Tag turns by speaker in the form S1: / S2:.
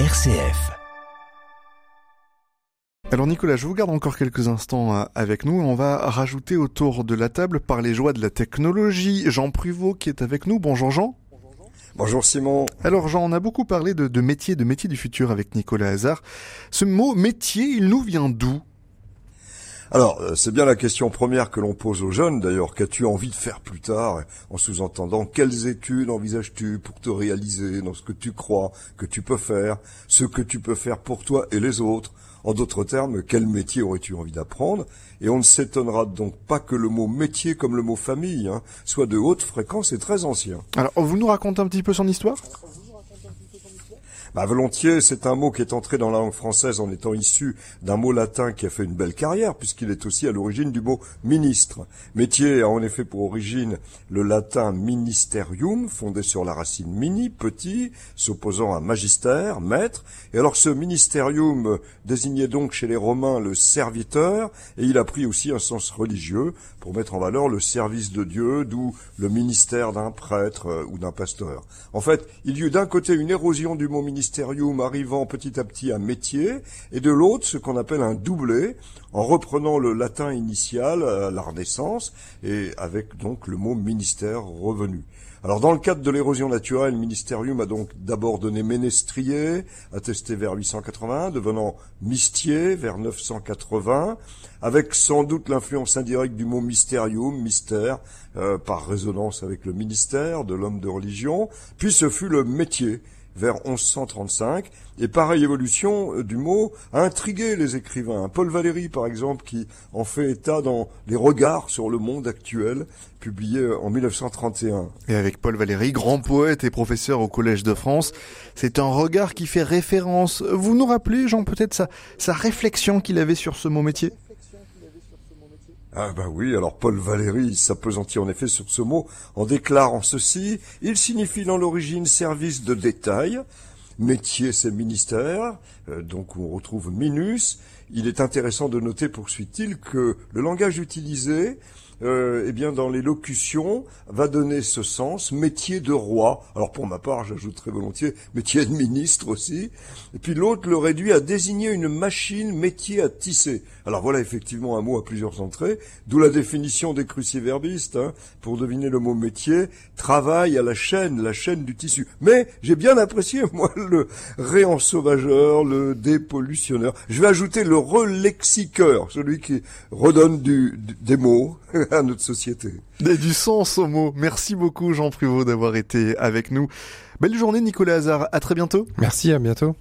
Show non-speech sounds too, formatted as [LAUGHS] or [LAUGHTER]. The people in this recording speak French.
S1: RCF.
S2: Alors Nicolas, je vous garde encore quelques instants euh, avec nous. On va rajouter autour de la table par les joies de la technologie Jean Pruvot qui est avec nous. Bonjour Jean.
S3: Bonjour Simon.
S2: Alors Jean, on a beaucoup parlé de, de métier, de métier du futur avec Nicolas Hazard. Ce mot métier, il nous vient d'où?
S3: Alors, euh, c'est bien la question première que l'on pose aux jeunes d'ailleurs. Qu'as-tu envie de faire plus tard En sous-entendant, quelles études envisages-tu pour te réaliser dans ce que tu crois que tu peux faire, ce que tu peux faire pour toi et les autres? En d'autres termes, quel métier aurais-tu envie d'apprendre? Et on ne s'étonnera donc pas que le mot métier, comme le mot famille, hein, soit de haute fréquence et très ancien.
S2: Alors, vous nous racontez un petit peu son histoire?
S3: Bah, volontiers, c'est un mot qui est entré dans la langue française en étant issu d'un mot latin qui a fait une belle carrière, puisqu'il est aussi à l'origine du mot ministre. Métier a en effet pour origine le latin ministerium, fondé sur la racine mini, petit, s'opposant à magister, maître. Et alors ce ministerium désignait donc chez les Romains le serviteur, et il a pris aussi un sens religieux pour mettre en valeur le service de Dieu, d'où le ministère d'un prêtre euh, ou d'un pasteur. En fait, il y eut d'un côté une érosion du mot ministère arrivant petit à petit à métier, et de l'autre ce qu'on appelle un doublé, en reprenant le latin initial à la Renaissance, et avec donc le mot ministère revenu. Alors dans le cadre de l'érosion naturelle, Ministerium a donc d'abord donné ménestrier, attesté vers 880, devenant mistier vers 980, avec sans doute l'influence indirecte du mot mysterium, mystère, euh, par résonance avec le ministère de l'homme de religion, puis ce fut le métier, vers 1135. Et pareille évolution euh, du mot a intrigué les écrivains. Paul Valéry, par exemple, qui en fait état dans Les regards sur le monde actuel, publié euh, en 1931.
S2: Et avec Paul Valéry, grand poète et professeur au Collège de France, c'est un regard qui fait référence. Vous nous rappelez, Jean, peut-être sa, sa réflexion qu'il avait sur ce mot métier?
S3: Ah bah oui, alors Paul Valéry s'apesantit en effet sur ce mot en déclarant ceci, il signifie dans l'origine service de détail, métier c'est ministère, euh, donc on retrouve minus. Il est intéressant de noter, poursuit-il, que le langage utilisé euh, eh bien, dans les locutions, va donner ce sens, métier de roi. Alors pour ma part, j'ajouterais volontiers métier de ministre aussi. Et puis l'autre le réduit à désigner une machine, métier à tisser. Alors voilà effectivement un mot à plusieurs entrées, d'où la définition des cruciverbistes, hein, pour deviner le mot métier, travail à la chaîne, la chaîne du tissu. Mais j'ai bien apprécié, moi, le réensauvageur, le dépollutionneur. Je vais ajouter le relexiqueur, celui qui redonne du, des mots [LAUGHS] à notre société.
S2: Et du sens au mot. Merci beaucoup Jean Pruvot d'avoir été avec nous. Belle journée Nicolas Hazard, à très bientôt.
S4: Merci, à bientôt.